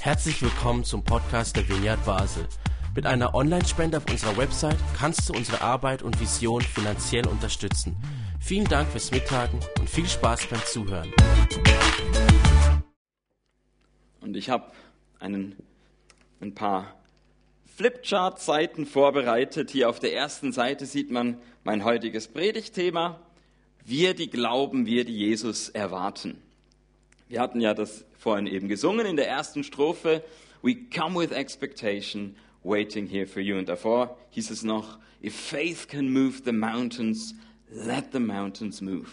Herzlich willkommen zum Podcast der Vineyard Basel. Mit einer Online-Spende auf unserer Website kannst du unsere Arbeit und Vision finanziell unterstützen. Vielen Dank fürs Mittagen und viel Spaß beim Zuhören. Und ich habe einen, ein paar Flipchart-Seiten vorbereitet. Hier auf der ersten Seite sieht man mein heutiges Predigtthema. Wir, die glauben, wir, die Jesus erwarten. Wir hatten ja das vorhin eben gesungen in der ersten Strophe. We come with expectation, waiting here for you. Und davor hieß es noch, if faith can move the mountains, let the mountains move.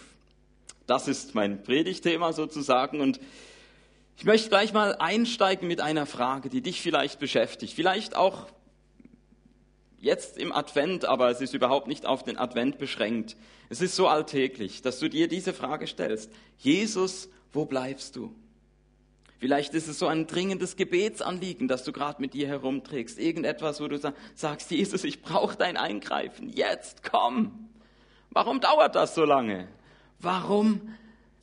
Das ist mein Predigtthema sozusagen und ich möchte gleich mal einsteigen mit einer Frage, die dich vielleicht beschäftigt. Vielleicht auch jetzt im Advent, aber es ist überhaupt nicht auf den Advent beschränkt. Es ist so alltäglich, dass du dir diese Frage stellst. Jesus, wo bleibst du? Vielleicht ist es so ein dringendes Gebetsanliegen, das du gerade mit dir herumträgst. Irgendetwas, wo du sagst, Jesus, ich brauche dein Eingreifen. Jetzt, komm. Warum dauert das so lange? Warum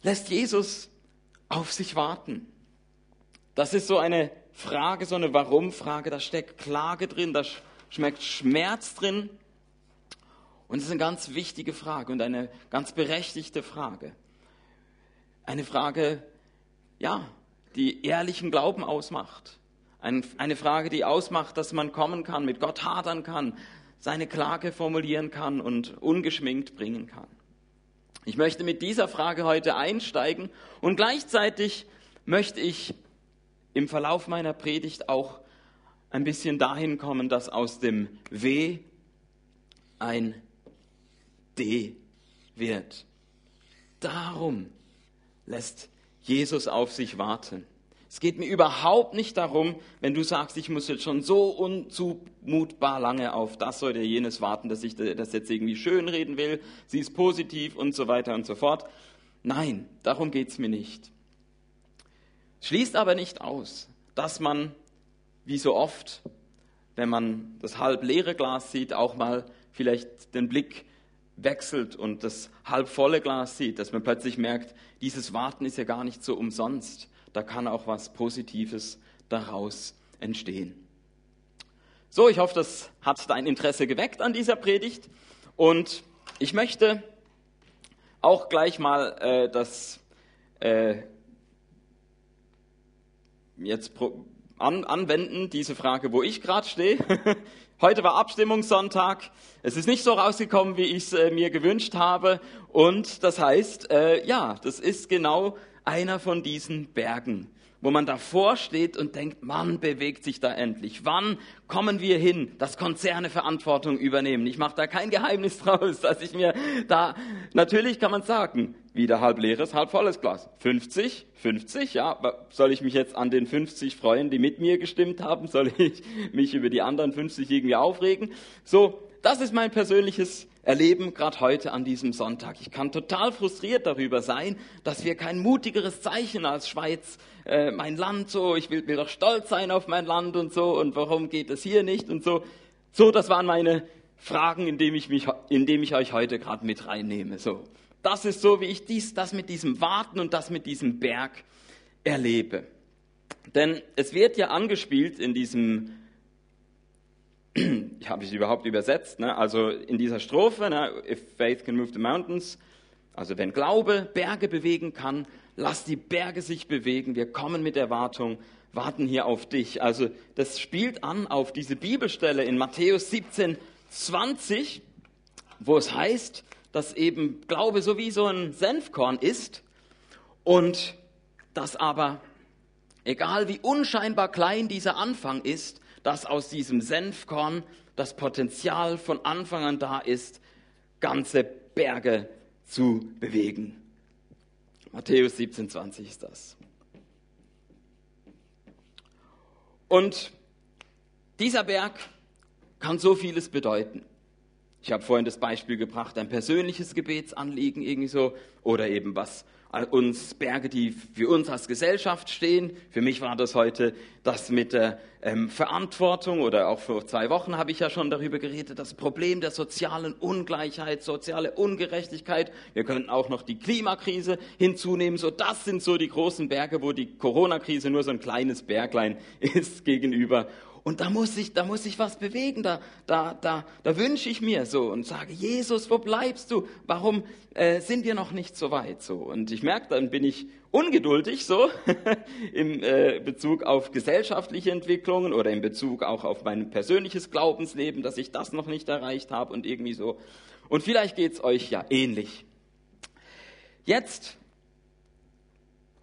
lässt Jesus auf sich warten? Das ist so eine Frage, so eine Warum-Frage. Da steckt Klage drin, da schmeckt Schmerz drin. Und es ist eine ganz wichtige Frage und eine ganz berechtigte Frage. Eine Frage, ja, die ehrlichen Glauben ausmacht. Eine Frage, die ausmacht, dass man kommen kann, mit Gott hadern kann, seine Klage formulieren kann und ungeschminkt bringen kann. Ich möchte mit dieser Frage heute einsteigen und gleichzeitig möchte ich im Verlauf meiner Predigt auch ein bisschen dahin kommen, dass aus dem W ein D wird. Darum lässt Jesus auf sich warten. Es geht mir überhaupt nicht darum, wenn du sagst, ich muss jetzt schon so unzumutbar lange auf das oder jenes warten, dass ich das jetzt irgendwie schönreden will, sie ist positiv und so weiter und so fort. Nein, darum geht es mir nicht. Schließt aber nicht aus, dass man, wie so oft, wenn man das halb leere Glas sieht, auch mal vielleicht den Blick wechselt und das halb volle Glas sieht, dass man plötzlich merkt, dieses Warten ist ja gar nicht so umsonst. Da kann auch was Positives daraus entstehen. So, ich hoffe, das hat dein Interesse geweckt an dieser Predigt. Und ich möchte auch gleich mal äh, das äh, jetzt an, anwenden, diese Frage, wo ich gerade stehe. Heute war Abstimmungssonntag. Es ist nicht so rausgekommen, wie ich es äh, mir gewünscht habe. Und das heißt, äh, ja, das ist genau einer von diesen Bergen, wo man davor steht und denkt, wann bewegt sich da endlich? Wann kommen wir hin, dass Konzerne Verantwortung übernehmen? Ich mache da kein Geheimnis draus, dass ich mir da, natürlich kann man sagen, wieder halb leeres, halb volles Glas. 50, 50, ja, soll ich mich jetzt an den 50 freuen, die mit mir gestimmt haben? Soll ich mich über die anderen 50 irgendwie aufregen? So, das ist mein persönliches Erleben gerade heute an diesem Sonntag. Ich kann total frustriert darüber sein, dass wir kein mutigeres Zeichen als Schweiz, äh, mein Land so, ich will, will doch stolz sein auf mein Land und so und warum geht es hier nicht und so. So, das waren meine Fragen, indem ich mich, indem ich euch heute gerade mit reinnehme. So, das ist so, wie ich dies, das mit diesem Warten und das mit diesem Berg erlebe. Denn es wird ja angespielt in diesem habe ich überhaupt übersetzt? Ne? Also in dieser Strophe, ne? if faith can move the mountains, also wenn Glaube Berge bewegen kann, lass die Berge sich bewegen. Wir kommen mit Erwartung, warten hier auf dich. Also das spielt an auf diese Bibelstelle in Matthäus 17, 20, wo es heißt, dass eben Glaube so wie so ein Senfkorn ist und dass aber, egal wie unscheinbar klein dieser Anfang ist, dass aus diesem Senfkorn das Potenzial von Anfang an da ist, ganze Berge zu bewegen. Matthäus 17, 20 ist das. Und dieser Berg kann so vieles bedeuten. Ich habe vorhin das Beispiel gebracht, ein persönliches Gebetsanliegen irgendwie so oder eben was uns Berge, die für uns als Gesellschaft stehen. Für mich war das heute das mit der ähm, Verantwortung oder auch vor zwei Wochen habe ich ja schon darüber geredet, das Problem der sozialen Ungleichheit, soziale Ungerechtigkeit. Wir könnten auch noch die Klimakrise hinzunehmen. So, das sind so die großen Berge, wo die Corona-Krise nur so ein kleines Berglein ist gegenüber. Und da muss ich, da muss ich was bewegen. Da, da, da, da wünsche ich mir so und sage, Jesus, wo bleibst du? Warum äh, sind wir noch nicht so weit? So und ich merke, dann bin ich ungeduldig so im äh, Bezug auf gesellschaftliche Entwicklungen oder in Bezug auch auf mein persönliches Glaubensleben, dass ich das noch nicht erreicht habe und irgendwie so. Und vielleicht geht's euch ja ähnlich. Jetzt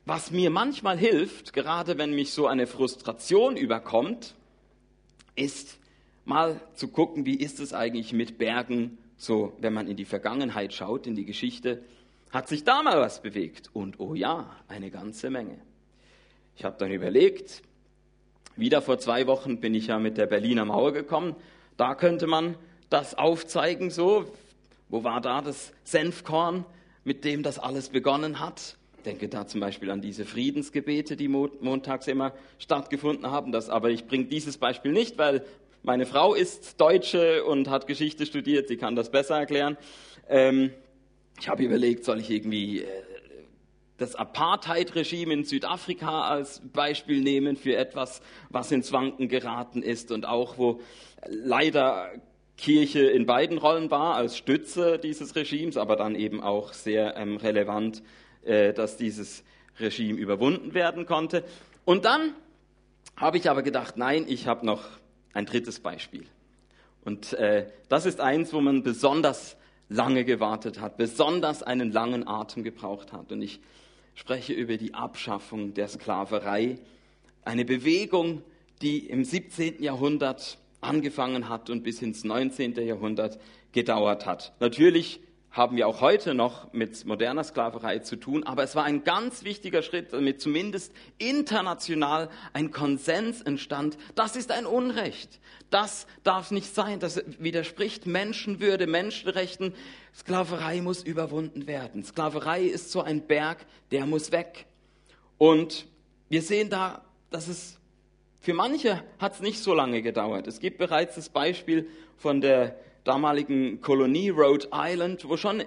was mir manchmal hilft, gerade wenn mich so eine Frustration überkommt, ist mal zu gucken, wie ist es eigentlich mit Bergen, so wenn man in die Vergangenheit schaut, in die Geschichte, hat sich da mal was bewegt? Und oh ja, eine ganze Menge. Ich habe dann überlegt, wieder vor zwei Wochen bin ich ja mit der Berliner Mauer gekommen, da könnte man das aufzeigen, so, wo war da das Senfkorn, mit dem das alles begonnen hat? Denke da zum Beispiel an diese Friedensgebete, die montags immer stattgefunden haben. Das, aber ich bringe dieses Beispiel nicht, weil meine Frau ist Deutsche und hat Geschichte studiert, sie kann das besser erklären. Ähm, ich habe überlegt, soll ich irgendwie äh, das Apartheid-Regime in Südafrika als Beispiel nehmen für etwas, was ins Wanken geraten ist und auch wo leider Kirche in beiden Rollen war, als Stütze dieses Regimes, aber dann eben auch sehr ähm, relevant äh, dass dieses Regime überwunden werden konnte. Und dann habe ich aber gedacht, nein, ich habe noch ein drittes Beispiel. Und äh, das ist eins, wo man besonders lange gewartet hat, besonders einen langen Atem gebraucht hat. Und ich spreche über die Abschaffung der Sklaverei, eine Bewegung, die im 17. Jahrhundert angefangen hat und bis ins 19. Jahrhundert gedauert hat. Natürlich haben wir auch heute noch mit moderner Sklaverei zu tun, aber es war ein ganz wichtiger Schritt, damit zumindest international ein Konsens entstand. Das ist ein Unrecht. Das darf nicht sein. Das widerspricht Menschenwürde, Menschenrechten. Sklaverei muss überwunden werden. Sklaverei ist so ein Berg, der muss weg. Und wir sehen da, dass es für manche hat es nicht so lange gedauert. Es gibt bereits das Beispiel von der damaligen Kolonie Rhode Island, wo schon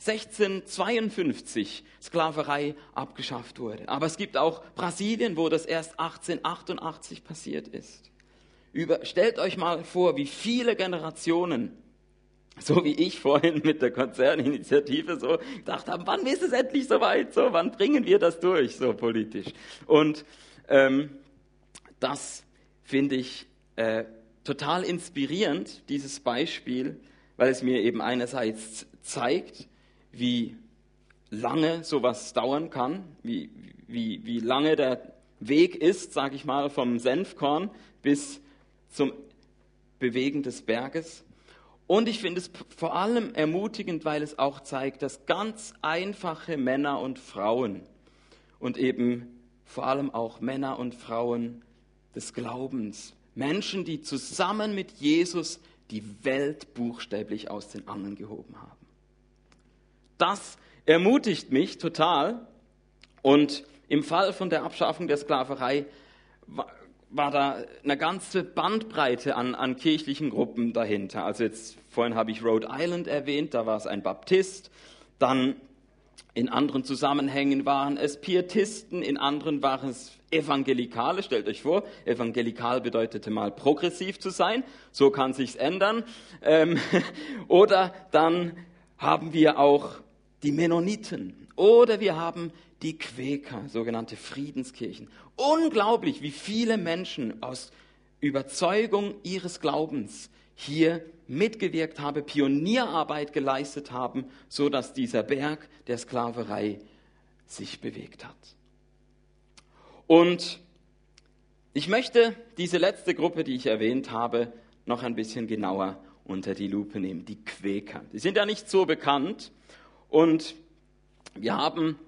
1652 Sklaverei abgeschafft wurde. Aber es gibt auch Brasilien, wo das erst 1888 passiert ist. Über, stellt euch mal vor, wie viele Generationen, so wie ich vorhin mit der Konzerninitiative so gedacht haben, wann ist es endlich soweit, so, wann bringen wir das durch, so politisch. Und ähm, das finde ich äh, total inspirierend, dieses Beispiel, weil es mir eben einerseits zeigt, wie lange sowas dauern kann, wie, wie, wie lange der Weg ist, sage ich mal, vom Senfkorn bis zum Bewegen des Berges. Und ich finde es vor allem ermutigend, weil es auch zeigt, dass ganz einfache Männer und Frauen und eben vor allem auch Männer und Frauen des Glaubens Menschen, die zusammen mit Jesus die Welt buchstäblich aus den Angeln gehoben haben. Das ermutigt mich total. Und im Fall von der Abschaffung der Sklaverei war, da eine ganze Bandbreite an, an kirchlichen Gruppen dahinter. Also jetzt vorhin habe ich Rhode Island erwähnt, da war es ein Baptist. Dann in anderen Zusammenhängen waren es Pietisten, in anderen waren es Evangelikale. Stellt euch vor, evangelikal bedeutete mal progressiv zu sein. So kann sich's ändern. Ähm, oder dann haben wir auch die Mennoniten. Oder wir haben die Quäker, sogenannte Friedenskirchen. Unglaublich, wie viele Menschen aus Überzeugung ihres Glaubens hier mitgewirkt haben, Pionierarbeit geleistet haben, so dass dieser Berg der Sklaverei sich bewegt hat. Und ich möchte diese letzte Gruppe, die ich erwähnt habe, noch ein bisschen genauer unter die Lupe nehmen, die Quäker. Die sind ja nicht so bekannt und wir haben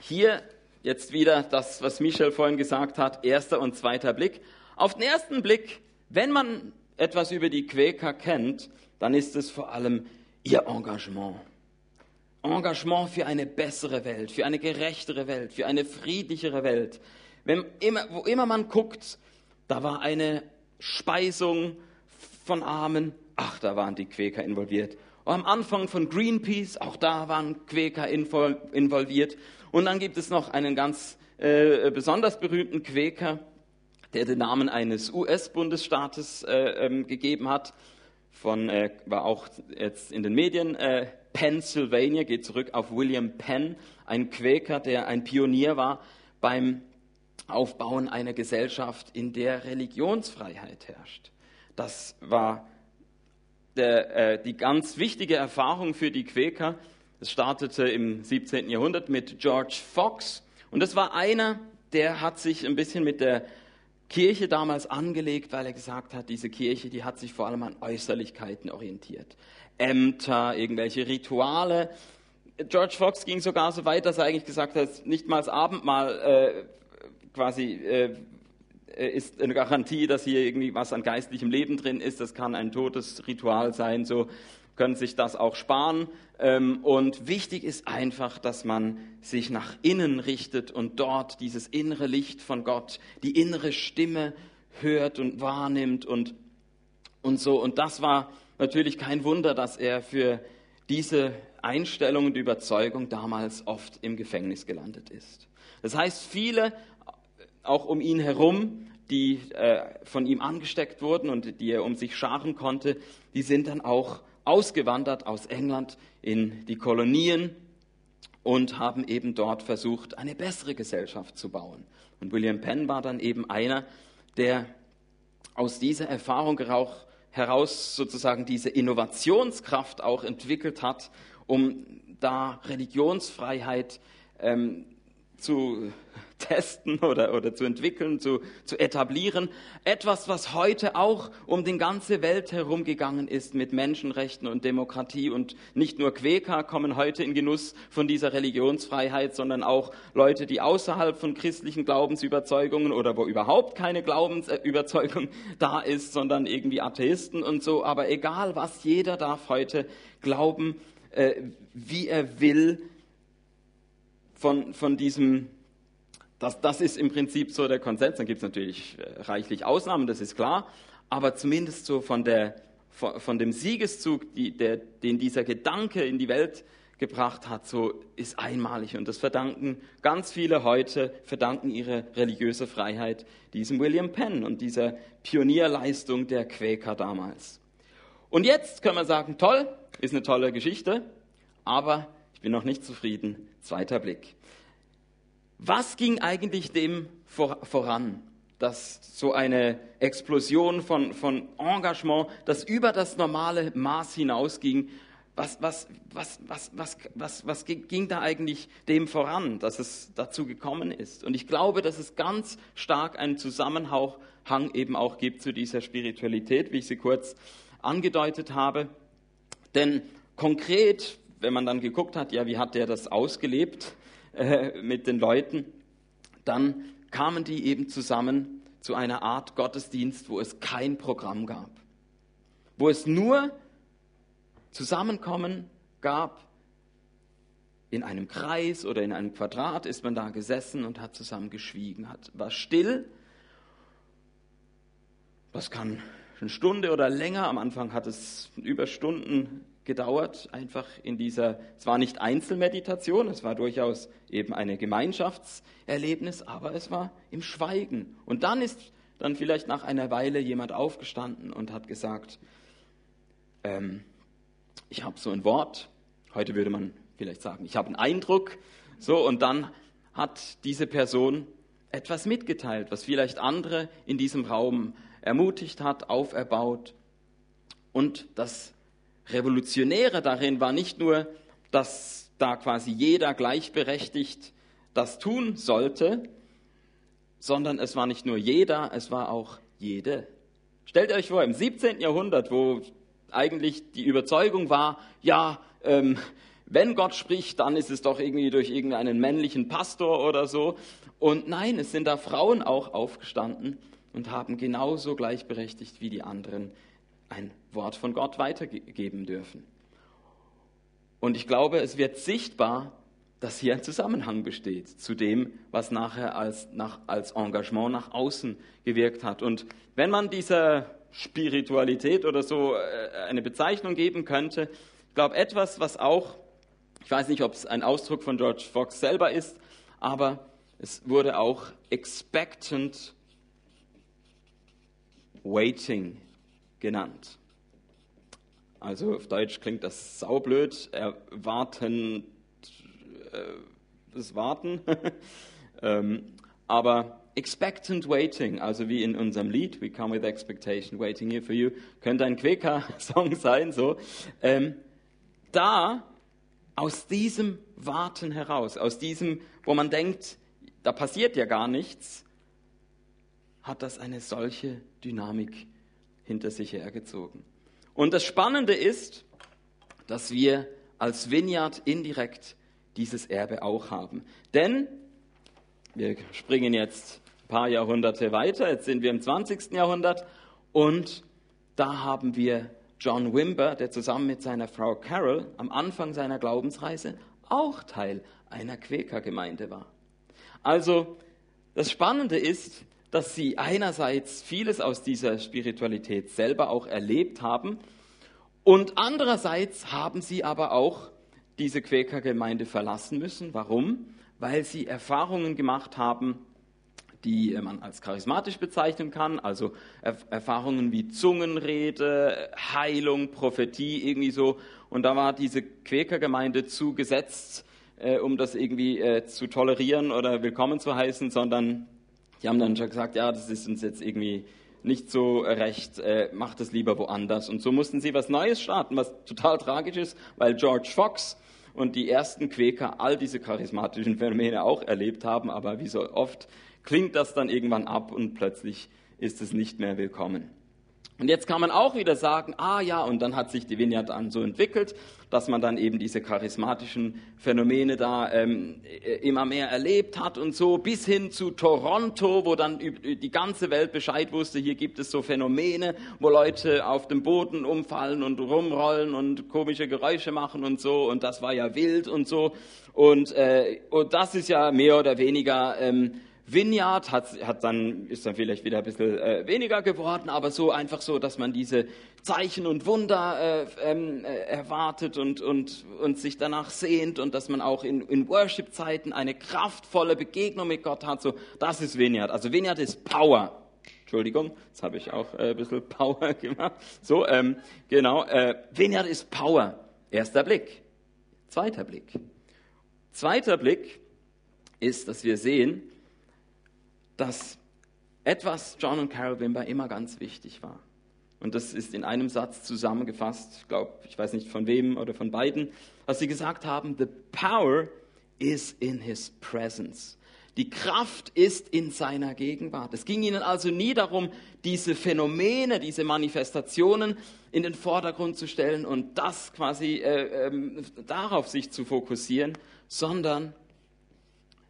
hier jetzt wieder das, was Michel vorhin gesagt hat, erster und zweiter Blick. Auf den ersten Blick, wenn man etwas über die Quäker kennt, dann ist es vor allem ihr Engagement. Engagement für eine bessere Welt, für eine gerechtere Welt, für eine friedlichere Welt. Wenn immer, wo immer man guckt, da war eine Speisung von Armen, ach, da waren die Quäker involviert. Und am Anfang von Greenpeace, auch da waren Quäker involviert. Und dann gibt es noch einen ganz äh, besonders berühmten Quäker, der den Namen eines US-Bundesstaates äh, ähm, gegeben hat. Von, äh, war auch jetzt in den Medien. Äh, Pennsylvania geht zurück auf William Penn, ein Quäker, der ein Pionier war beim Aufbauen einer Gesellschaft, in der Religionsfreiheit herrscht. Das war der, äh, die ganz wichtige Erfahrung für die Quäker. Es startete im 17. Jahrhundert mit George Fox und das war einer, der hat sich ein bisschen mit der Kirche damals angelegt, weil er gesagt hat, diese Kirche, die hat sich vor allem an Äußerlichkeiten orientiert. Ämter, irgendwelche Rituale. George Fox ging sogar so weit, dass er eigentlich gesagt hat, nicht mal das Abendmahl äh, quasi äh, ist eine Garantie, dass hier irgendwie was an geistlichem Leben drin ist. Das kann ein totes Ritual sein. So können sich das auch sparen. Ähm, und wichtig ist einfach, dass man sich nach innen richtet und dort dieses innere Licht von Gott, die innere Stimme hört und wahrnimmt und, und so. Und das war natürlich kein Wunder, dass er für diese Einstellung und Überzeugung damals oft im Gefängnis gelandet ist. Das heißt, viele auch um ihn herum, die äh, von ihm angesteckt wurden und die er um sich scharen konnte, die sind dann auch ausgewandert aus England in die Kolonien und haben eben dort versucht, eine bessere Gesellschaft zu bauen. Und William Penn war dann eben einer, der aus dieser Erfahrung heraus sozusagen diese Innovationskraft auch entwickelt hat, um da Religionsfreiheit ähm, zu testen oder, oder zu entwickeln, zu, zu etablieren. Etwas, was heute auch um die ganze Welt herumgegangen ist mit Menschenrechten und Demokratie. Und nicht nur Quäker kommen heute in Genuss von dieser Religionsfreiheit, sondern auch Leute, die außerhalb von christlichen Glaubensüberzeugungen oder wo überhaupt keine Glaubensüberzeugung da ist, sondern irgendwie Atheisten und so. Aber egal was, jeder darf heute glauben, äh, wie er will von, von diesem das, das ist im Prinzip so der Konsens. Dann gibt es natürlich äh, reichlich Ausnahmen, das ist klar. Aber zumindest so von, der, von, von dem Siegeszug, die, der, den dieser Gedanke in die Welt gebracht hat, so ist einmalig. Und das verdanken ganz viele heute, verdanken ihre religiöse Freiheit diesem William Penn und dieser Pionierleistung der Quäker damals. Und jetzt können wir sagen, toll, ist eine tolle Geschichte, aber ich bin noch nicht zufrieden. Zweiter Blick. Was ging eigentlich dem voran? dass so eine Explosion von, von Engagement, das über das normale Maß hinausging, was, was, was, was, was, was, was ging da eigentlich dem voran, dass es dazu gekommen ist? Und ich glaube, dass es ganz stark einen Zusammenhang eben auch gibt zu dieser Spiritualität, wie ich sie kurz angedeutet habe. Denn konkret, wenn man dann geguckt hat, ja, wie hat der das ausgelebt, äh, mit den Leuten, dann kamen die eben zusammen zu einer Art Gottesdienst, wo es kein Programm gab, wo es nur Zusammenkommen gab. In einem Kreis oder in einem Quadrat ist man da gesessen und hat zusammen geschwiegen, hat, war still. Das kann eine Stunde oder länger. Am Anfang hat es über Stunden gedauert, einfach in dieser, es war nicht Einzelmeditation, es war durchaus eben eine Gemeinschaftserlebnis, aber es war im Schweigen. Und dann ist dann vielleicht nach einer Weile jemand aufgestanden und hat gesagt, ähm, ich habe so ein Wort, heute würde man vielleicht sagen, ich habe einen Eindruck, so, und dann hat diese Person etwas mitgeteilt, was vielleicht andere in diesem Raum ermutigt hat, auferbaut. Und das Revolutionäre darin war nicht nur, dass da quasi jeder gleichberechtigt das tun sollte, sondern es war nicht nur jeder, es war auch jede. Stellt euch vor, im 17. Jahrhundert, wo eigentlich die Überzeugung war, ja, ähm, wenn Gott spricht, dann ist es doch irgendwie durch irgendeinen männlichen Pastor oder so. Und nein, es sind da Frauen auch aufgestanden und haben genauso gleichberechtigt wie die anderen ein Wort von Gott weitergeben dürfen. Und ich glaube, es wird sichtbar, dass hier ein Zusammenhang besteht zu dem, was nachher als, nach, als Engagement nach außen gewirkt hat. Und wenn man dieser Spiritualität oder so äh, eine Bezeichnung geben könnte, ich glaube etwas, was auch, ich weiß nicht, ob es ein Ausdruck von George Fox selber ist, aber es wurde auch expectant waiting genannt. Also auf Deutsch klingt das saublöd, erwarten, äh, das Warten. ähm, aber expectant waiting, also wie in unserem Lied, We Come with Expectation, Waiting Here for You, könnte ein Quäker-Song sein, so. Ähm, da, aus diesem Warten heraus, aus diesem, wo man denkt, da passiert ja gar nichts, hat das eine solche Dynamik hinter sich hergezogen. Und das Spannende ist, dass wir als Vineyard indirekt dieses Erbe auch haben. Denn wir springen jetzt ein paar Jahrhunderte weiter, jetzt sind wir im 20. Jahrhundert und da haben wir John Wimber, der zusammen mit seiner Frau Carol am Anfang seiner Glaubensreise auch Teil einer Quäkergemeinde war. Also das Spannende ist, dass sie einerseits vieles aus dieser Spiritualität selber auch erlebt haben und andererseits haben sie aber auch diese Quäkergemeinde verlassen müssen. Warum? Weil sie Erfahrungen gemacht haben, die man als charismatisch bezeichnen kann, also Erfahrungen wie Zungenrede, Heilung, Prophetie, irgendwie so. Und da war diese Quäkergemeinde zugesetzt, äh, um das irgendwie äh, zu tolerieren oder willkommen zu heißen, sondern die haben dann schon gesagt, ja, das ist uns jetzt irgendwie nicht so recht, äh, macht es lieber woanders. Und so mussten sie was Neues starten, was total tragisch ist, weil George Fox und die ersten Quäker all diese charismatischen Phänomene auch erlebt haben, aber wie so oft klingt das dann irgendwann ab und plötzlich ist es nicht mehr willkommen. Und jetzt kann man auch wieder sagen, ah ja, und dann hat sich die Vineyard dann so entwickelt, dass man dann eben diese charismatischen Phänomene da ähm, äh, immer mehr erlebt hat und so, bis hin zu Toronto, wo dann die ganze Welt Bescheid wusste, hier gibt es so Phänomene, wo Leute auf dem Boden umfallen und rumrollen und komische Geräusche machen und so, und das war ja wild und so. Und, äh, und das ist ja mehr oder weniger... Ähm, Vineyard hat, hat dann, ist dann vielleicht wieder ein bisschen äh, weniger geworden, aber so einfach so, dass man diese Zeichen und Wunder äh, ähm, äh, erwartet und, und, und sich danach sehnt und dass man auch in, in Worship-Zeiten eine kraftvolle Begegnung mit Gott hat. So, das ist Vineyard. Also Vineyard ist Power. Entschuldigung, jetzt habe ich auch äh, ein bisschen Power gemacht. So, ähm, genau. Äh, Vineyard ist Power. Erster Blick. Zweiter Blick. Zweiter Blick ist, dass wir sehen, dass etwas John und Carol Wimber immer ganz wichtig war. Und das ist in einem Satz zusammengefasst, glaube, ich weiß nicht von wem oder von beiden, dass sie gesagt haben, the power is in his presence. Die Kraft ist in seiner Gegenwart. Es ging ihnen also nie darum, diese Phänomene, diese Manifestationen in den Vordergrund zu stellen und das quasi äh, äh, darauf sich zu fokussieren, sondern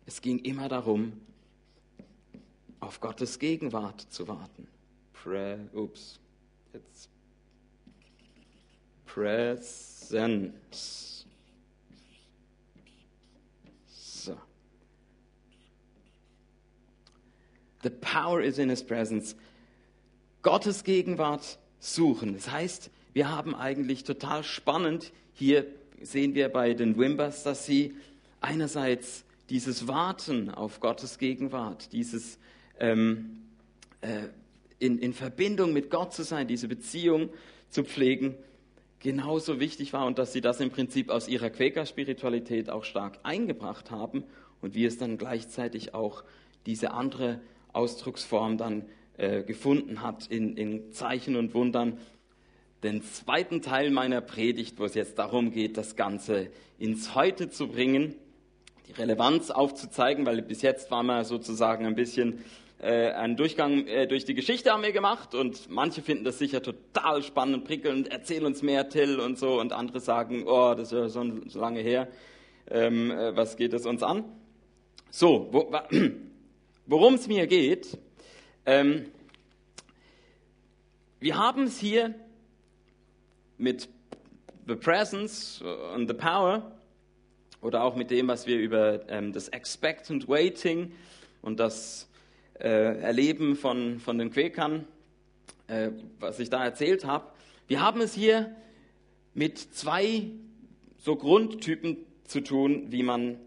es ging immer darum, auf Gottes Gegenwart zu warten. Pre, ups, jetzt. Presence. So. The power is in his presence. Gottes Gegenwart suchen. Das heißt, wir haben eigentlich total spannend, hier sehen wir bei den Wimbers, dass sie einerseits dieses Warten auf Gottes Gegenwart, dieses ähm, äh, in, in Verbindung mit Gott zu sein, diese Beziehung zu pflegen, genauso wichtig war und dass sie das im Prinzip aus ihrer Quäker-Spiritualität auch stark eingebracht haben und wie es dann gleichzeitig auch diese andere Ausdrucksform dann äh, gefunden hat in, in Zeichen und Wundern. Den zweiten Teil meiner Predigt, wo es jetzt darum geht, das Ganze ins Heute zu bringen, die Relevanz aufzuzeigen, weil bis jetzt war man sozusagen ein bisschen äh, einen Durchgang äh, durch die Geschichte haben wir gemacht und manche finden das sicher total spannend, prickelnd, erzähl uns mehr, Till und so. Und andere sagen, oh, das ist ja so, so lange her, ähm, äh, was geht es uns an? So, wo, worum es mir geht, ähm, wir haben es hier mit the presence and the power oder auch mit dem, was wir über ähm, das Expectant Waiting und das äh, Erleben von, von den Quäkern, äh, was ich da erzählt habe. Wir haben es hier mit zwei so Grundtypen zu tun, wie man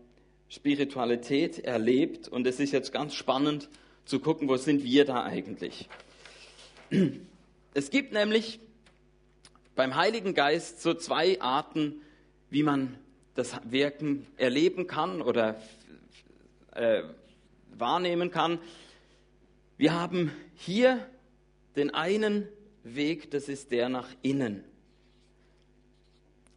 Spiritualität erlebt. Und es ist jetzt ganz spannend zu gucken, wo sind wir da eigentlich. Es gibt nämlich beim Heiligen Geist so zwei Arten, wie man das Wirken erleben kann oder äh, wahrnehmen kann. Wir haben hier den einen Weg, das ist der nach innen.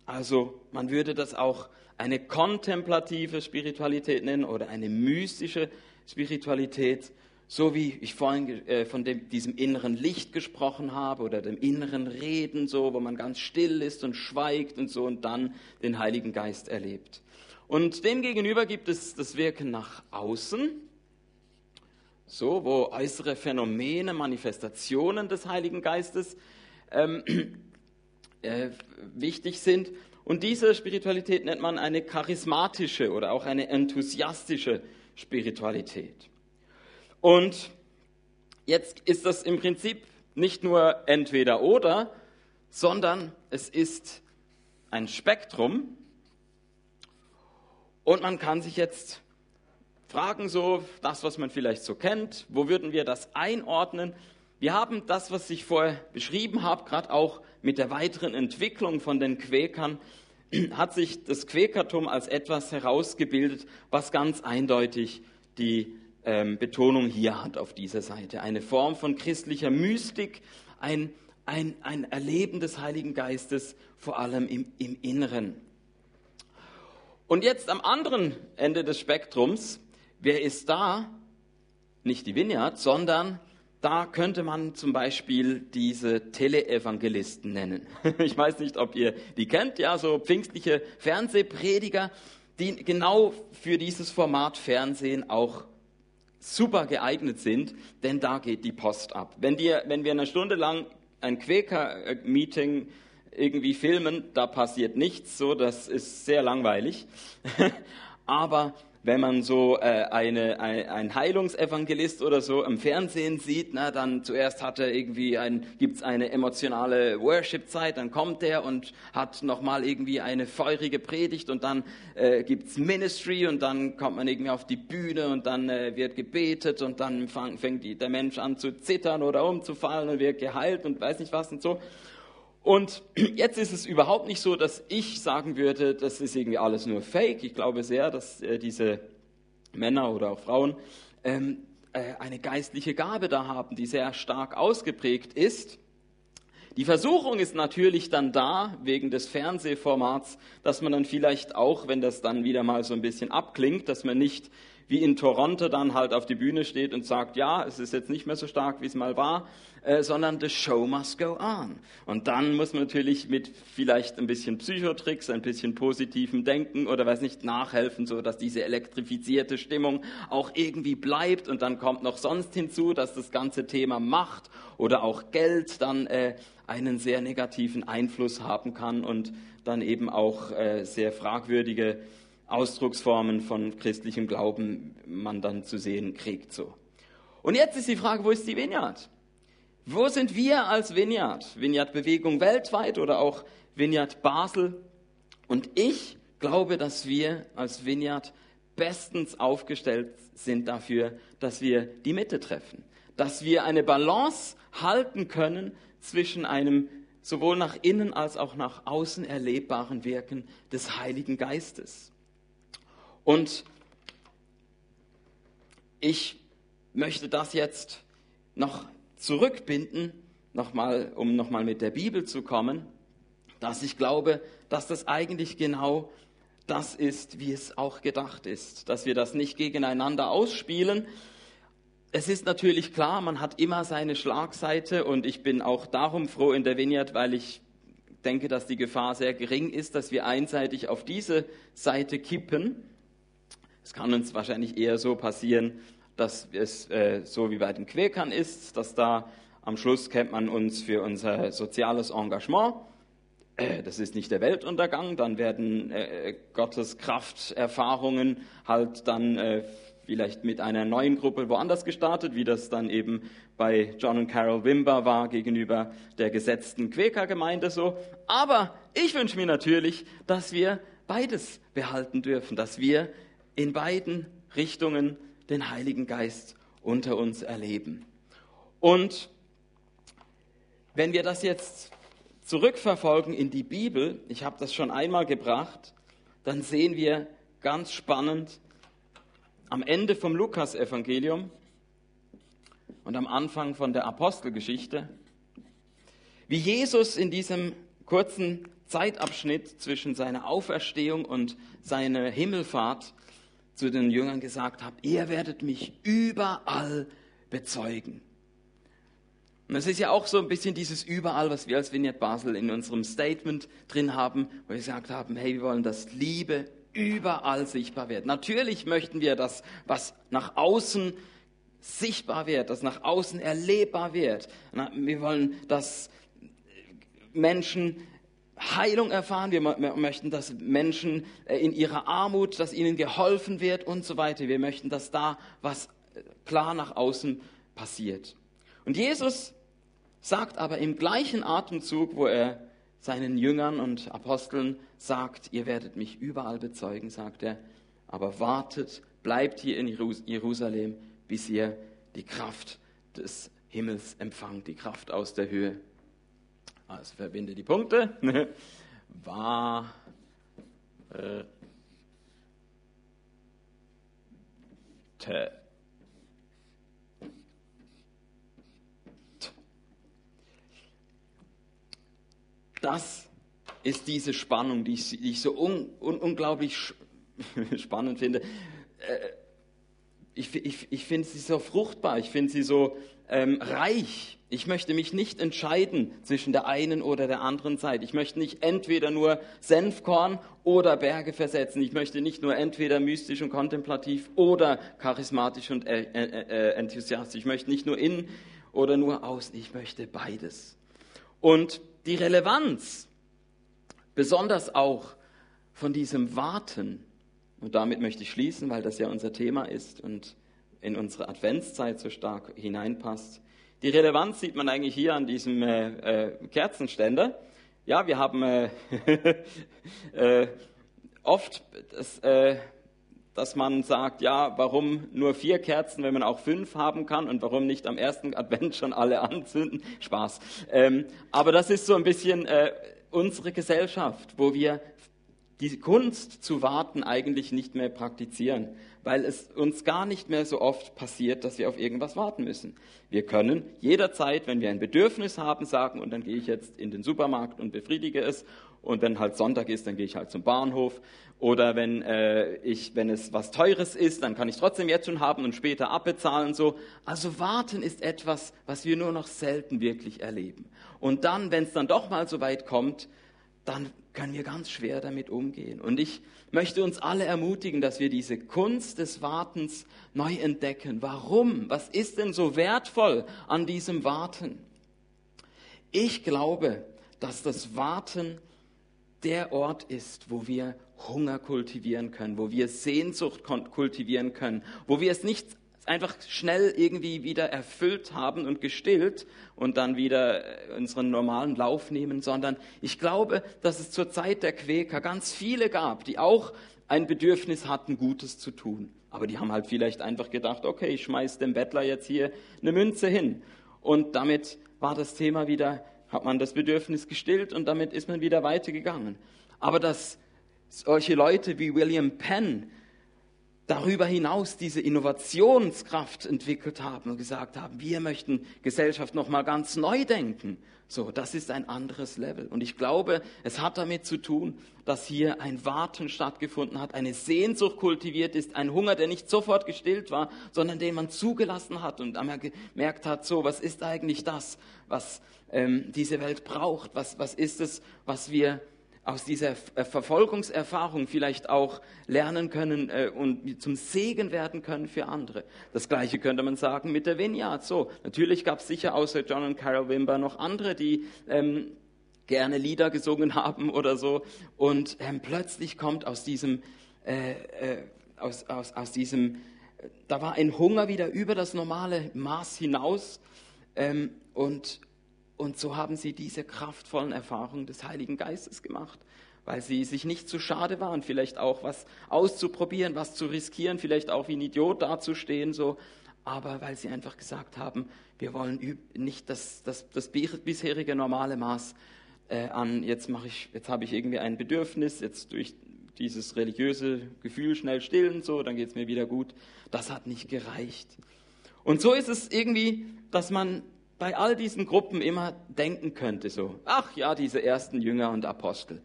Also man würde das auch eine kontemplative Spiritualität nennen oder eine mystische Spiritualität, so wie ich vorhin äh, von dem, diesem inneren Licht gesprochen habe oder dem inneren Reden, so, wo man ganz still ist und schweigt und so und dann den Heiligen Geist erlebt. Und demgegenüber gibt es das Wirken nach außen, so, wo äußere Phänomene, Manifestationen des Heiligen Geistes ähm, äh, wichtig sind. Und diese Spiritualität nennt man eine charismatische oder auch eine enthusiastische Spiritualität. Und jetzt ist das im Prinzip nicht nur entweder oder, sondern es ist ein Spektrum. Und man kann sich jetzt fragen, so das, was man vielleicht so kennt, wo würden wir das einordnen? Wir haben das, was ich vorher beschrieben habe, gerade auch mit der weiteren Entwicklung von den Quäkern, hat sich das Quäkertum als etwas herausgebildet, was ganz eindeutig die ähm, Betonung hier hat auf dieser Seite. Eine Form von christlicher Mystik, ein, ein, ein Erleben des Heiligen Geistes, vor allem im, im Inneren. Und jetzt am anderen Ende des Spektrums, wer ist da? Nicht die Vineyard, sondern da könnte man zum Beispiel diese Teleevangelisten nennen. Ich weiß nicht, ob ihr die kennt, ja, so pfingstliche Fernsehprediger, die genau für dieses Format Fernsehen auch super geeignet sind, denn da geht die Post ab. Wenn, die, wenn wir eine Stunde lang ein Quäker-Meeting irgendwie filmen, da passiert nichts, so, das ist sehr langweilig. Aber wenn man so äh, eine, ein, ein Heilungsevangelist oder so im Fernsehen sieht, na, dann zuerst hat er irgendwie ein, gibt's eine emotionale Worship-Zeit, dann kommt er und hat nochmal irgendwie eine feurige Predigt und dann äh, gibt's Ministry und dann kommt man irgendwie auf die Bühne und dann äh, wird gebetet und dann fang, fängt die, der Mensch an zu zittern oder umzufallen und wird geheilt und weiß nicht was und so. Und jetzt ist es überhaupt nicht so, dass ich sagen würde, das ist irgendwie alles nur Fake. Ich glaube sehr, dass äh, diese Männer oder auch Frauen ähm, äh, eine geistliche Gabe da haben, die sehr stark ausgeprägt ist. Die Versuchung ist natürlich dann da, wegen des Fernsehformats, dass man dann vielleicht auch, wenn das dann wieder mal so ein bisschen abklingt, dass man nicht wie in Toronto dann halt auf die Bühne steht und sagt, ja, es ist jetzt nicht mehr so stark, wie es mal war, äh, sondern the show must go on. Und dann muss man natürlich mit vielleicht ein bisschen Psychotricks, ein bisschen positivem Denken oder weiß nicht, nachhelfen, so dass diese elektrifizierte Stimmung auch irgendwie bleibt und dann kommt noch sonst hinzu, dass das ganze Thema Macht oder auch Geld dann äh, einen sehr negativen Einfluss haben kann und dann eben auch äh, sehr fragwürdige Ausdrucksformen von christlichem Glauben man dann zu sehen kriegt. So. Und jetzt ist die Frage, wo ist die Vineyard? Wo sind wir als Vineyard? Vineyard-Bewegung weltweit oder auch Vineyard Basel? Und ich glaube, dass wir als Vineyard bestens aufgestellt sind dafür, dass wir die Mitte treffen, dass wir eine Balance halten können zwischen einem sowohl nach innen als auch nach außen erlebbaren Wirken des Heiligen Geistes. Und ich möchte das jetzt noch zurückbinden, nochmal, um nochmal mit der Bibel zu kommen, dass ich glaube, dass das eigentlich genau das ist, wie es auch gedacht ist, dass wir das nicht gegeneinander ausspielen. Es ist natürlich klar, man hat immer seine Schlagseite und ich bin auch darum froh in der Vineyard, weil ich denke, dass die Gefahr sehr gering ist, dass wir einseitig auf diese Seite kippen. Es kann uns wahrscheinlich eher so passieren, dass es äh, so wie bei den Quäkern ist, dass da am Schluss kennt man uns für unser soziales Engagement äh, das ist nicht der Weltuntergang, dann werden äh, Gottes Krafterfahrungen halt dann äh, vielleicht mit einer neuen Gruppe woanders gestartet, wie das dann eben bei John und Carol Wimber war gegenüber der gesetzten Quäkergemeinde so. Aber ich wünsche mir natürlich, dass wir beides behalten dürfen, dass wir in beiden Richtungen den Heiligen Geist unter uns erleben. Und wenn wir das jetzt zurückverfolgen in die Bibel, ich habe das schon einmal gebracht, dann sehen wir ganz spannend am Ende vom Lukasevangelium und am Anfang von der Apostelgeschichte, wie Jesus in diesem kurzen Zeitabschnitt zwischen seiner Auferstehung und seiner Himmelfahrt zu den Jüngern gesagt hat, ihr werdet mich überall bezeugen. Und es ist ja auch so ein bisschen dieses Überall, was wir als Vignette Basel in unserem Statement drin haben, wo wir gesagt haben, hey, wir wollen, dass Liebe überall sichtbar wird. Natürlich möchten wir, dass was nach außen sichtbar wird, dass nach außen erlebbar wird. Wir wollen, dass Menschen Heilung erfahren. Wir möchten, dass Menschen äh, in ihrer Armut, dass ihnen geholfen wird und so weiter. Wir möchten, dass da was äh, klar nach außen passiert. Und Jesus sagt aber im gleichen Atemzug, wo er seinen Jüngern und Aposteln sagt, ihr werdet mich überall bezeugen, sagt er, aber wartet, bleibt hier in Jerusalem, bis ihr die Kraft des Himmels empfangt, die Kraft aus der Höhe. Also verbinde die Punkte. War das ist diese Spannung, die ich, die ich so un, un, unglaublich spannend finde. Äh, ich, ich, ich finde sie so fruchtbar, ich finde sie so ähm, reich. Ich möchte mich nicht entscheiden zwischen der einen oder der anderen Seite. Ich möchte nicht entweder nur Senfkorn oder Berge versetzen. Ich möchte nicht nur entweder mystisch und kontemplativ oder charismatisch und äh, äh, äh enthusiastisch. Ich möchte nicht nur innen oder nur außen. Ich möchte beides. Und die Relevanz, besonders auch von diesem Warten, und damit möchte ich schließen, weil das ja unser Thema ist und in unsere Adventszeit so stark hineinpasst. Die Relevanz sieht man eigentlich hier an diesem äh, äh, Kerzenständer. Ja, wir haben äh, äh oft das, äh, dass man sagt, ja, warum nur vier Kerzen, wenn man auch fünf haben kann und warum nicht am ersten Advent schon alle anzünden? Spaß. Ähm, aber das ist so ein bisschen äh, unsere Gesellschaft, wo wir die Kunst zu warten eigentlich nicht mehr praktizieren, weil es uns gar nicht mehr so oft passiert, dass wir auf irgendwas warten müssen. Wir können jederzeit, wenn wir ein Bedürfnis haben, sagen, und dann gehe ich jetzt in den Supermarkt und befriedige es, und wenn halt Sonntag ist, dann gehe ich halt zum Bahnhof oder wenn, äh, ich, wenn es was Teures ist, dann kann ich trotzdem jetzt schon haben und später abbezahlen. So. Also warten ist etwas, was wir nur noch selten wirklich erleben. Und dann, wenn es dann doch mal so weit kommt, dann können wir ganz schwer damit umgehen. Und ich möchte uns alle ermutigen, dass wir diese Kunst des Wartens neu entdecken. Warum? Was ist denn so wertvoll an diesem Warten? Ich glaube, dass das Warten der Ort ist, wo wir Hunger kultivieren können, wo wir Sehnsucht kultivieren können, wo wir es nicht einfach schnell irgendwie wieder erfüllt haben und gestillt und dann wieder äh, unseren normalen Lauf nehmen, sondern ich glaube, dass es zur Zeit der Quäker ganz viele gab, die auch ein Bedürfnis hatten, Gutes zu tun. Aber die haben halt vielleicht einfach gedacht, okay, ich schmeiß dem Bettler jetzt hier eine Münze hin. Und damit war das Thema wieder, hat man das Bedürfnis gestillt und damit ist man wieder weitergegangen. Aber dass solche Leute wie William Penn darüber hinaus diese Innovationskraft entwickelt haben und gesagt haben, wir möchten Gesellschaft noch mal ganz neu denken. So, das ist ein anderes Level. Und ich glaube, es hat damit zu tun, dass hier ein Warten stattgefunden hat, eine Sehnsucht kultiviert ist, ein Hunger, der nicht sofort gestillt war, sondern den man zugelassen hat und einmal gemerkt hat, so, was ist eigentlich das, was ähm, diese Welt braucht? Was, was ist es, was wir aus dieser äh, Verfolgungserfahrung vielleicht auch lernen können äh, und zum Segen werden können für andere. Das gleiche könnte man sagen mit der Vineyard. So, natürlich gab es sicher außer John und Carol Wimber noch andere, die ähm, gerne Lieder gesungen haben oder so. Und ähm, plötzlich kommt aus diesem, äh, äh, aus, aus, aus diesem, da war ein Hunger wieder über das normale Maß hinaus. Ähm, und, und so haben sie diese kraftvollen Erfahrungen des Heiligen Geistes gemacht, weil sie sich nicht zu schade waren, vielleicht auch was auszuprobieren, was zu riskieren, vielleicht auch wie ein Idiot dazustehen, so. Aber weil sie einfach gesagt haben, wir wollen nicht das, das, das bisherige normale Maß äh, an, jetzt mache ich, jetzt habe ich irgendwie ein Bedürfnis, jetzt durch dieses religiöse Gefühl schnell stillen, so, dann geht es mir wieder gut. Das hat nicht gereicht. Und so ist es irgendwie, dass man bei all diesen Gruppen immer denken könnte, so, ach ja, diese ersten Jünger und Apostel,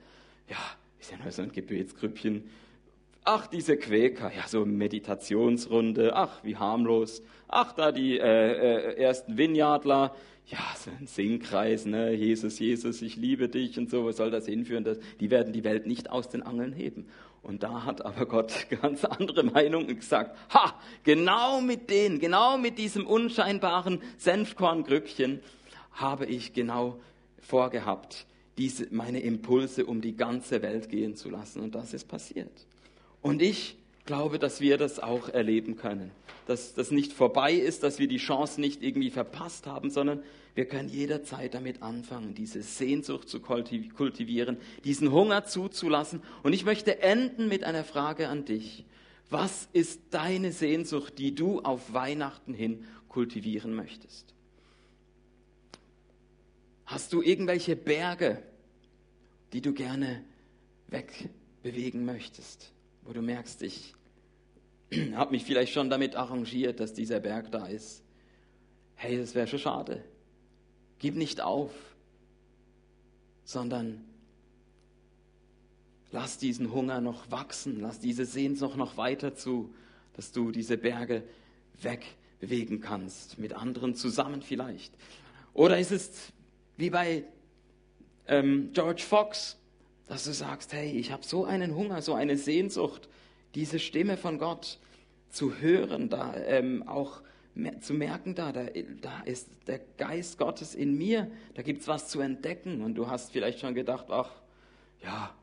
ja, ist ja nur so ein Gebetsgrüppchen. Ach, diese Quäker, ja, so Meditationsrunde, ach, wie harmlos. Ach, da die äh, äh, ersten Vineyardler, ja, so ein Singkreis, ne? Jesus, Jesus, ich liebe dich und so, was soll das hinführen? Das, die werden die Welt nicht aus den Angeln heben. Und da hat aber Gott ganz andere Meinungen gesagt. Ha, genau mit denen, genau mit diesem unscheinbaren Senfkorngrückchen habe ich genau vorgehabt, diese, meine Impulse um die ganze Welt gehen zu lassen. Und das ist passiert. Und ich glaube, dass wir das auch erleben können. Dass das nicht vorbei ist, dass wir die Chance nicht irgendwie verpasst haben, sondern wir können jederzeit damit anfangen, diese Sehnsucht zu kultivieren, diesen Hunger zuzulassen. Und ich möchte enden mit einer Frage an dich. Was ist deine Sehnsucht, die du auf Weihnachten hin kultivieren möchtest? Hast du irgendwelche Berge, die du gerne wegbewegen möchtest, wo du merkst, ich habe mich vielleicht schon damit arrangiert, dass dieser Berg da ist. Hey, das wäre schon schade. Gib nicht auf, sondern lass diesen Hunger noch wachsen, lass diese Sehnsucht noch weiter zu, dass du diese Berge wegbewegen kannst, mit anderen zusammen vielleicht. Oder ist es wie bei ähm, George Fox, dass du sagst, hey, ich habe so einen Hunger, so eine Sehnsucht, diese Stimme von Gott zu hören, da ähm, auch zu merken, da, da, da ist der Geist Gottes in mir, da gibt es was zu entdecken. Und du hast vielleicht schon gedacht, ach, ja,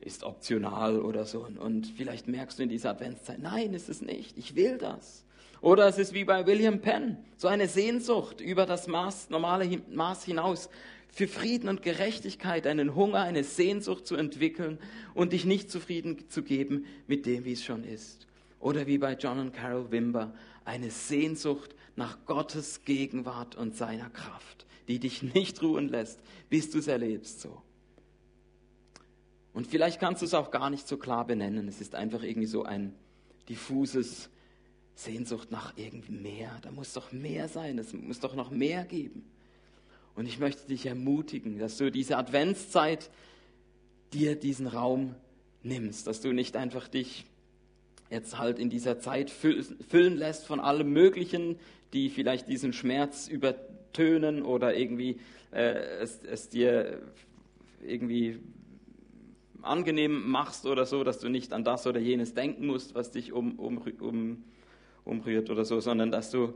ist optional oder so. Und vielleicht merkst du in dieser Adventszeit, nein, ist es nicht, ich will das. Oder es ist wie bei William Penn, so eine Sehnsucht über das Maß, normale Maß hinaus, für Frieden und Gerechtigkeit, einen Hunger, eine Sehnsucht zu entwickeln und dich nicht zufrieden zu geben mit dem, wie es schon ist. Oder wie bei John und Carol Wimber, eine Sehnsucht nach Gottes Gegenwart und seiner Kraft, die dich nicht ruhen lässt, bis du es erlebst so. Und vielleicht kannst du es auch gar nicht so klar benennen. Es ist einfach irgendwie so ein diffuses Sehnsucht nach irgendwie mehr. Da muss doch mehr sein. Es muss doch noch mehr geben. Und ich möchte dich ermutigen, dass du diese Adventszeit dir diesen Raum nimmst, dass du nicht einfach dich jetzt halt in dieser Zeit füllen lässt von allem Möglichen, die vielleicht diesen Schmerz übertönen oder irgendwie äh, es, es dir irgendwie angenehm machst oder so, dass du nicht an das oder jenes denken musst, was dich um, um, um, umrührt oder so, sondern dass du,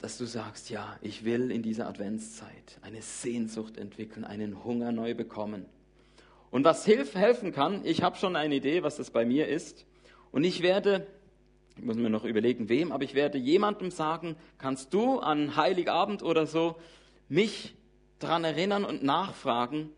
dass du sagst, ja, ich will in dieser Adventszeit eine Sehnsucht entwickeln, einen Hunger neu bekommen. Und was hilf, helfen kann, ich habe schon eine Idee, was das bei mir ist. Und ich werde, ich muss mir noch überlegen, wem, aber ich werde jemandem sagen, kannst du an Heiligabend oder so mich daran erinnern und nachfragen,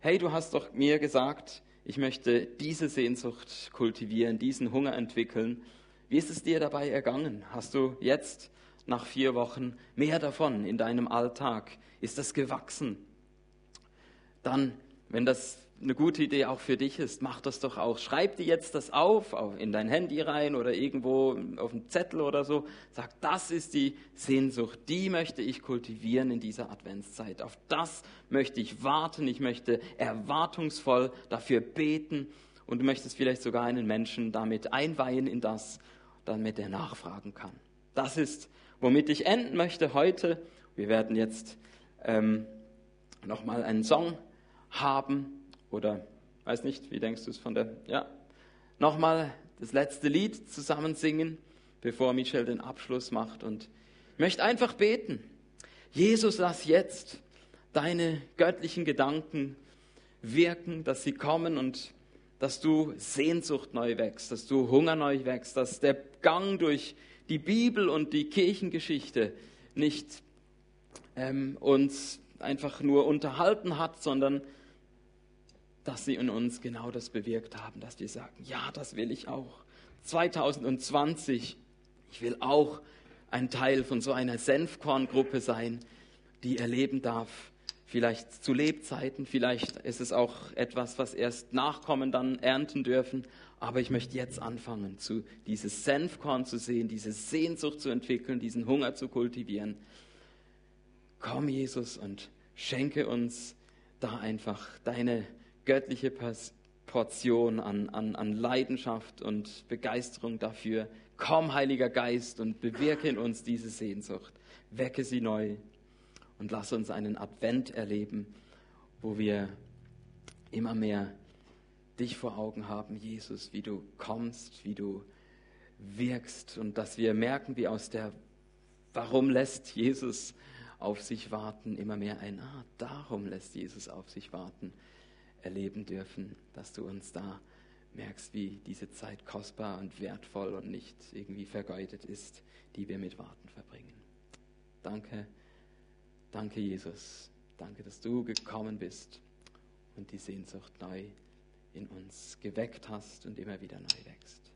hey, du hast doch mir gesagt, ich möchte diese Sehnsucht kultivieren, diesen Hunger entwickeln. Wie ist es dir dabei ergangen? Hast du jetzt nach vier Wochen mehr davon in deinem Alltag? Ist das gewachsen? Dann, wenn das eine gute Idee auch für dich ist, mach das doch auch. Schreib dir jetzt das auf, in dein Handy rein oder irgendwo auf einen Zettel oder so. Sag, das ist die Sehnsucht, die möchte ich kultivieren in dieser Adventszeit. Auf das möchte ich warten, ich möchte erwartungsvoll dafür beten und du möchtest vielleicht sogar einen Menschen damit einweihen in das, damit er nachfragen kann. Das ist, womit ich enden möchte heute. Wir werden jetzt ähm, nochmal einen Song haben oder, weiß nicht, wie denkst du es von der, ja, nochmal das letzte Lied zusammen singen, bevor Michel den Abschluss macht. Und ich möchte einfach beten. Jesus, lass jetzt deine göttlichen Gedanken wirken, dass sie kommen und dass du Sehnsucht neu wächst, dass du Hunger neu wächst, dass der Gang durch die Bibel und die Kirchengeschichte nicht ähm, uns einfach nur unterhalten hat, sondern dass sie in uns genau das bewirkt haben, dass wir sagen, ja, das will ich auch. 2020, ich will auch ein Teil von so einer Senfkorngruppe sein, die erleben darf, vielleicht zu Lebzeiten, vielleicht ist es auch etwas, was erst Nachkommen dann ernten dürfen, aber ich möchte jetzt anfangen, zu dieses Senfkorn zu sehen, diese Sehnsucht zu entwickeln, diesen Hunger zu kultivieren. Komm, Jesus, und schenke uns da einfach deine göttliche Portion an, an, an Leidenschaft und Begeisterung dafür. Komm, Heiliger Geist, und bewirke in uns diese Sehnsucht. Wecke sie neu und lass uns einen Advent erleben, wo wir immer mehr dich vor Augen haben, Jesus, wie du kommst, wie du wirkst und dass wir merken, wie aus der Warum lässt Jesus auf sich warten immer mehr ein Ah, darum lässt Jesus auf sich warten erleben dürfen, dass du uns da merkst, wie diese Zeit kostbar und wertvoll und nicht irgendwie vergeudet ist, die wir mit Warten verbringen. Danke Danke, Jesus. Danke, dass du gekommen bist und die Sehnsucht neu in uns geweckt hast und immer wieder neu wächst.